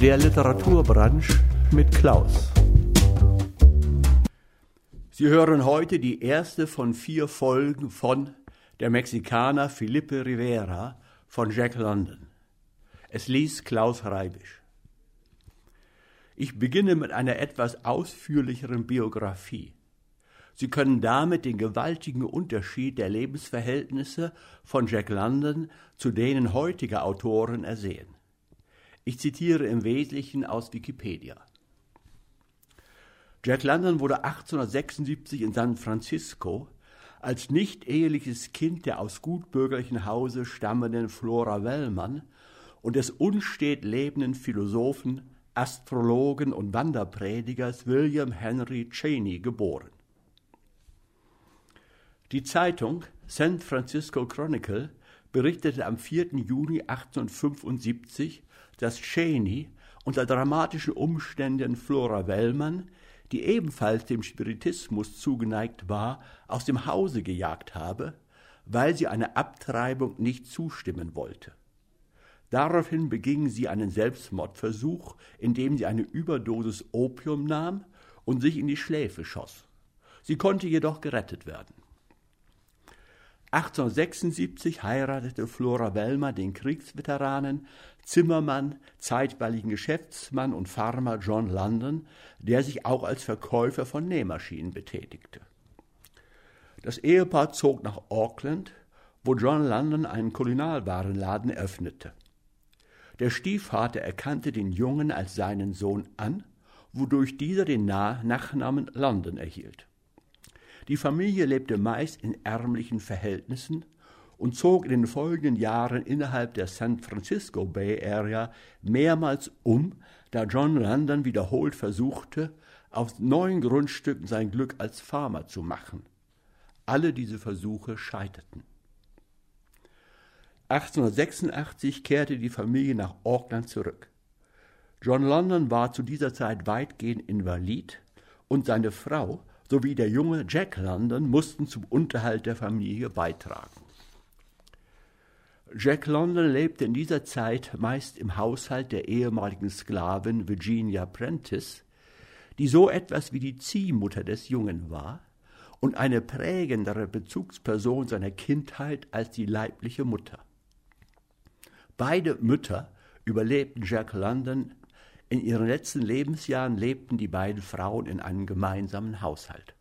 Der Literaturbranche mit Klaus. Sie hören heute die erste von vier Folgen von Der Mexikaner Felipe Rivera von Jack London. Es liest Klaus Reibisch. Ich beginne mit einer etwas ausführlicheren Biografie. Sie können damit den gewaltigen Unterschied der Lebensverhältnisse von Jack London zu denen heutiger Autoren ersehen. Ich zitiere im Wesentlichen aus Wikipedia. Jack London wurde 1876 in San Francisco als nicht eheliches Kind der aus gutbürgerlichen Hause stammenden Flora Wellmann und des unstet lebenden Philosophen, Astrologen und Wanderpredigers William Henry Cheney geboren. Die Zeitung San Francisco Chronicle berichtete am 4. Juni 1875, dass Cheney unter dramatischen Umständen Flora Wellmann die ebenfalls dem Spiritismus zugeneigt war, aus dem Hause gejagt habe, weil sie einer Abtreibung nicht zustimmen wollte. Daraufhin beging sie einen Selbstmordversuch, indem sie eine Überdosis Opium nahm und sich in die Schläfe schoss. Sie konnte jedoch gerettet werden. 1876 heiratete Flora Wellmer den Kriegsveteranen, Zimmermann, zeitweiligen Geschäftsmann und Farmer John London, der sich auch als Verkäufer von Nähmaschinen betätigte. Das Ehepaar zog nach Auckland, wo John London einen Kulinarwarenladen öffnete. Der Stiefvater erkannte den Jungen als seinen Sohn an, wodurch dieser den Nachnamen London erhielt. Die Familie lebte meist in ärmlichen Verhältnissen und zog in den folgenden Jahren innerhalb der San Francisco Bay Area mehrmals um, da John London wiederholt versuchte, auf neuen Grundstücken sein Glück als Farmer zu machen. Alle diese Versuche scheiterten. 1886 kehrte die Familie nach Auckland zurück. John London war zu dieser Zeit weitgehend invalid und seine Frau sowie der junge Jack London mussten zum Unterhalt der Familie beitragen. Jack London lebte in dieser Zeit meist im Haushalt der ehemaligen Sklavin Virginia Prentice, die so etwas wie die Ziehmutter des Jungen war und eine prägendere Bezugsperson seiner Kindheit als die leibliche Mutter. Beide Mütter überlebten Jack London in ihren letzten Lebensjahren lebten die beiden Frauen in einem gemeinsamen Haushalt.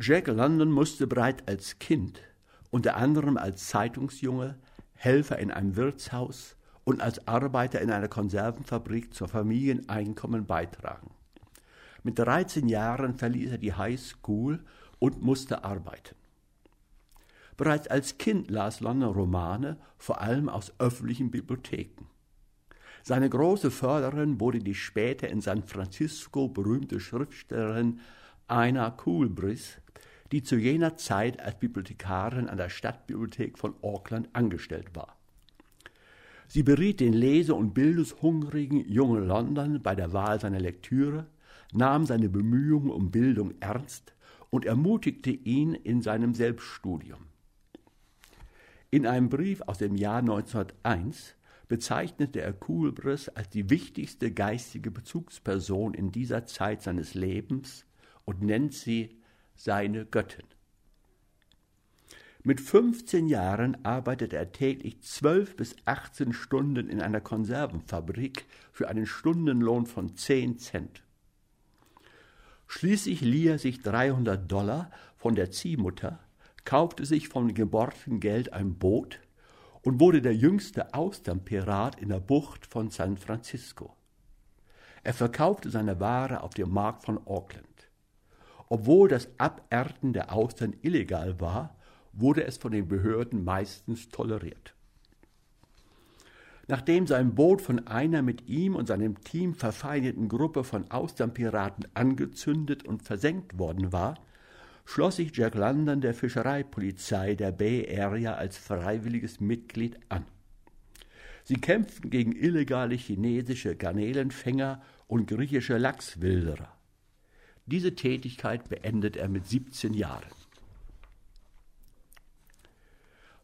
Jack London musste bereits als Kind, unter anderem als Zeitungsjunge, Helfer in einem Wirtshaus und als Arbeiter in einer Konservenfabrik zur Familieneinkommen beitragen. Mit 13 Jahren verließ er die High School und musste arbeiten. Bereits als Kind las London Romane, vor allem aus öffentlichen Bibliotheken. Seine große Förderin wurde die später in San Francisco berühmte Schriftstellerin Aina Coolbrith, die zu jener Zeit als Bibliothekarin an der Stadtbibliothek von Auckland angestellt war. Sie beriet den lese- und bildungshungrigen jungen London bei der Wahl seiner Lektüre, nahm seine Bemühungen um Bildung ernst und ermutigte ihn in seinem Selbststudium. In einem Brief aus dem Jahr 1901 bezeichnete er Coolbrith als die wichtigste geistige Bezugsperson in dieser Zeit seines Lebens und nennt sie seine Göttin. Mit 15 Jahren arbeitete er täglich 12 bis 18 Stunden in einer Konservenfabrik für einen Stundenlohn von 10 Cent. Schließlich lieh er sich 300 Dollar von der Ziehmutter, kaufte sich vom geborgten Geld ein Boot und wurde der jüngste Austernpirat in der Bucht von San Francisco. Er verkaufte seine Ware auf dem Markt von Auckland. Obwohl das Abernten der Austern illegal war, wurde es von den Behörden meistens toleriert. Nachdem sein Boot von einer mit ihm und seinem Team verfeindeten Gruppe von Austernpiraten angezündet und versenkt worden war, schloss sich Jack London der Fischereipolizei der Bay Area als freiwilliges Mitglied an. Sie kämpften gegen illegale chinesische Garnelenfänger und griechische Lachswilderer. Diese Tätigkeit beendet er mit 17 Jahren.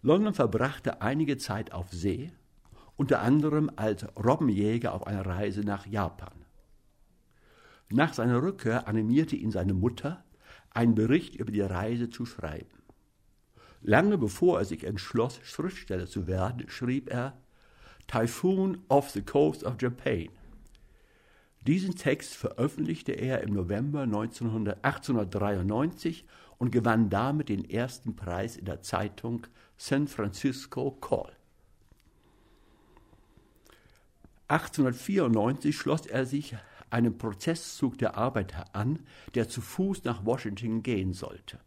London verbrachte einige Zeit auf See unter anderem als Robbenjäger auf einer Reise nach Japan. Nach seiner Rückkehr animierte ihn seine Mutter, einen Bericht über die Reise zu schreiben. Lange bevor er sich entschloss, Schriftsteller zu werden, schrieb er Typhoon off the Coast of Japan. Diesen Text veröffentlichte er im November 1893 und gewann damit den ersten Preis in der Zeitung San Francisco Call. 1894 schloss er sich einem Prozesszug der Arbeiter an, der zu Fuß nach Washington gehen sollte.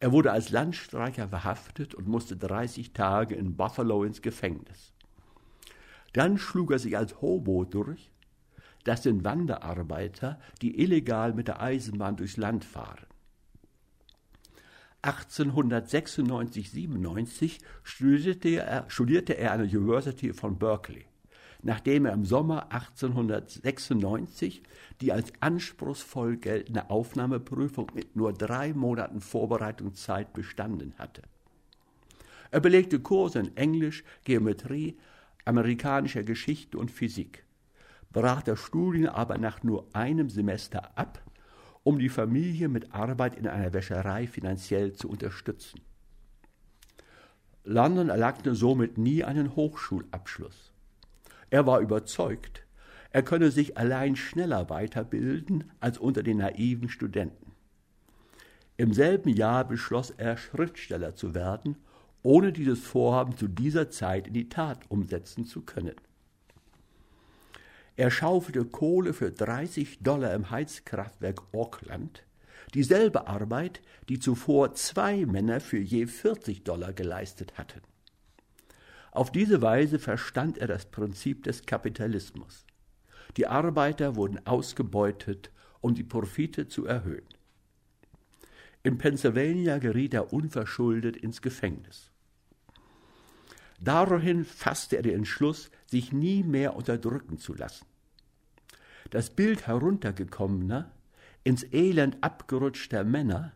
Er wurde als Landstreicher verhaftet und musste 30 Tage in Buffalo ins Gefängnis. Dann schlug er sich als Hobo durch, das sind Wanderarbeiter, die illegal mit der Eisenbahn durchs Land fahren. 1896-97 studierte er, studierte er an der University von Berkeley, nachdem er im Sommer 1896 die als anspruchsvoll geltende Aufnahmeprüfung mit nur drei Monaten Vorbereitungszeit bestanden hatte. Er belegte Kurse in Englisch, Geometrie, amerikanischer Geschichte und Physik, brach das Studium aber nach nur einem Semester ab um die Familie mit Arbeit in einer Wäscherei finanziell zu unterstützen. London erlangte somit nie einen Hochschulabschluss. Er war überzeugt, er könne sich allein schneller weiterbilden als unter den naiven Studenten. Im selben Jahr beschloss er, Schriftsteller zu werden, ohne dieses Vorhaben zu dieser Zeit in die Tat umsetzen zu können. Er schaufelte Kohle für 30 Dollar im Heizkraftwerk Auckland, dieselbe Arbeit, die zuvor zwei Männer für je 40 Dollar geleistet hatten. Auf diese Weise verstand er das Prinzip des Kapitalismus. Die Arbeiter wurden ausgebeutet, um die Profite zu erhöhen. In Pennsylvania geriet er unverschuldet ins Gefängnis. Daraufhin fasste er den Entschluss, sich nie mehr unterdrücken zu lassen. Das Bild heruntergekommener, ins Elend abgerutschter Männer,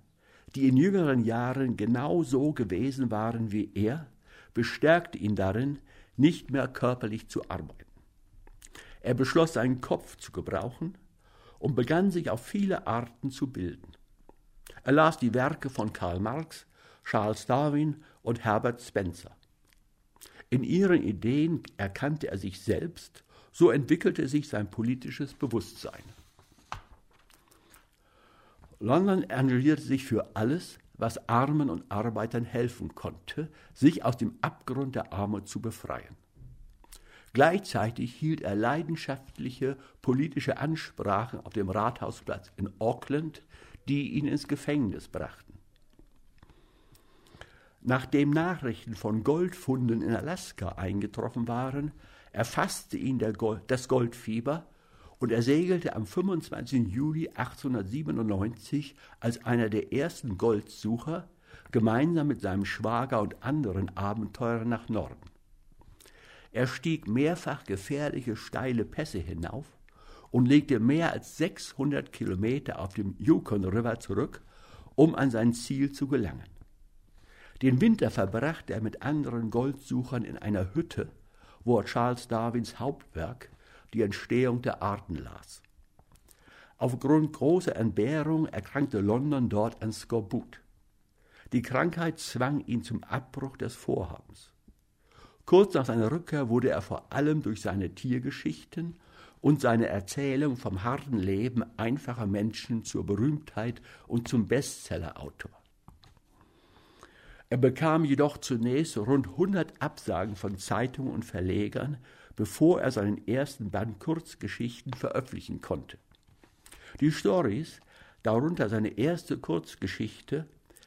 die in jüngeren Jahren genau so gewesen waren wie er, bestärkte ihn darin, nicht mehr körperlich zu arbeiten. Er beschloss, seinen Kopf zu gebrauchen und begann sich auf viele Arten zu bilden. Er las die Werke von Karl Marx, Charles Darwin und Herbert Spencer. In ihren Ideen erkannte er sich selbst, so entwickelte sich sein politisches Bewusstsein. London engagierte sich für alles, was Armen und Arbeitern helfen konnte, sich aus dem Abgrund der Armut zu befreien. Gleichzeitig hielt er leidenschaftliche politische Ansprachen auf dem Rathausplatz in Auckland, die ihn ins Gefängnis brachten. Nachdem Nachrichten von Goldfunden in Alaska eingetroffen waren, erfasste ihn Gold, das Goldfieber und er segelte am 25. Juli 1897 als einer der ersten Goldsucher gemeinsam mit seinem Schwager und anderen Abenteurern nach Norden. Er stieg mehrfach gefährliche steile Pässe hinauf und legte mehr als 600 Kilometer auf dem Yukon River zurück, um an sein Ziel zu gelangen. Den Winter verbrachte er mit anderen Goldsuchern in einer Hütte, wo er Charles Darwins Hauptwerk, die Entstehung der Arten, las. Aufgrund großer Entbehrung erkrankte London dort an Skorbut. Die Krankheit zwang ihn zum Abbruch des Vorhabens. Kurz nach seiner Rückkehr wurde er vor allem durch seine Tiergeschichten und seine Erzählung vom harten Leben einfacher Menschen zur Berühmtheit und zum Bestsellerautor. Er bekam jedoch zunächst rund 100 Absagen von Zeitungen und Verlegern, bevor er seinen ersten Band Kurzgeschichten veröffentlichen konnte. Die Stories, darunter seine erste Kurzgeschichte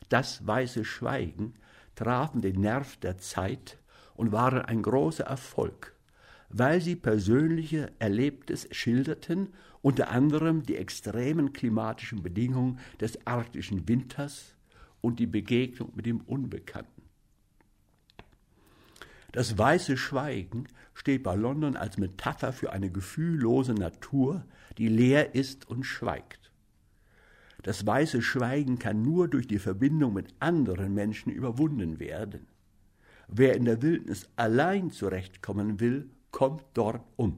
Das weiße Schweigen, trafen den Nerv der Zeit und waren ein großer Erfolg, weil sie persönliche Erlebtes schilderten, unter anderem die extremen klimatischen Bedingungen des arktischen Winters, und die Begegnung mit dem Unbekannten. Das weiße Schweigen steht bei London als Metapher für eine gefühllose Natur, die leer ist und schweigt. Das weiße Schweigen kann nur durch die Verbindung mit anderen Menschen überwunden werden. Wer in der Wildnis allein zurechtkommen will, kommt dort um.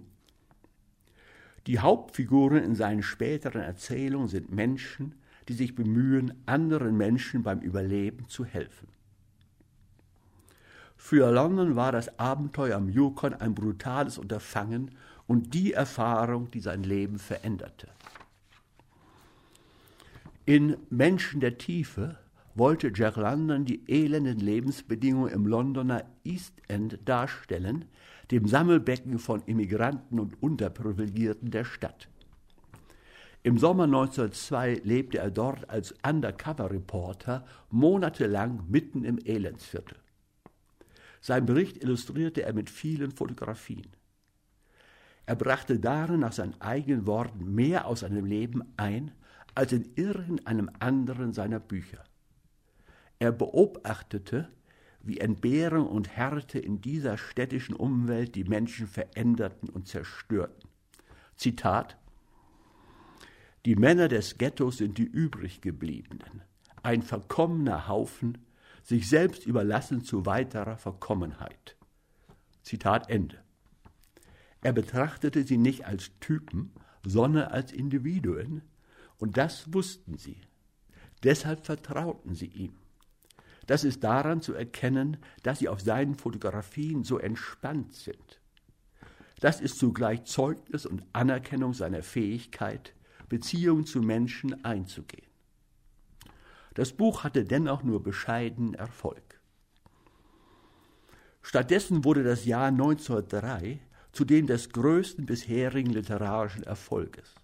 Die Hauptfiguren in seinen späteren Erzählungen sind Menschen, die sich bemühen, anderen Menschen beim Überleben zu helfen. Für London war das Abenteuer am Yukon ein brutales Unterfangen und die Erfahrung, die sein Leben veränderte. In Menschen der Tiefe wollte Jack London die elenden Lebensbedingungen im Londoner East End darstellen, dem Sammelbecken von Immigranten und Unterprivilegierten der Stadt. Im Sommer 1902 lebte er dort als Undercover-Reporter monatelang mitten im Elendsviertel. Sein Bericht illustrierte er mit vielen Fotografien. Er brachte darin nach seinen eigenen Worten mehr aus seinem Leben ein als in irgendeinem anderen seiner Bücher. Er beobachtete, wie Entbehrung und Härte in dieser städtischen Umwelt die Menschen veränderten und zerstörten. Zitat Die Männer des Ghettos sind die übriggebliebenen, ein verkommener Haufen, sich selbst überlassen zu weiterer Verkommenheit. Zitat Ende. Er betrachtete sie nicht als Typen, sondern als Individuen, und das wussten sie. Deshalb vertrauten sie ihm. Das ist daran zu erkennen, dass sie auf seinen Fotografien so entspannt sind. Das ist zugleich Zeugnis und Anerkennung seiner Fähigkeit, Beziehungen zu Menschen einzugehen. Das Buch hatte dennoch nur bescheidenen Erfolg. Stattdessen wurde das Jahr 1903 zu dem des größten bisherigen literarischen Erfolges.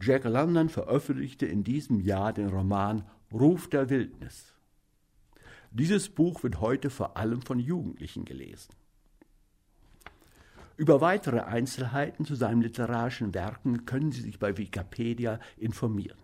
Jack London veröffentlichte in diesem Jahr den Roman Ruf der Wildnis. Dieses Buch wird heute vor allem von Jugendlichen gelesen. Über weitere Einzelheiten zu seinen literarischen Werken können Sie sich bei Wikipedia informieren.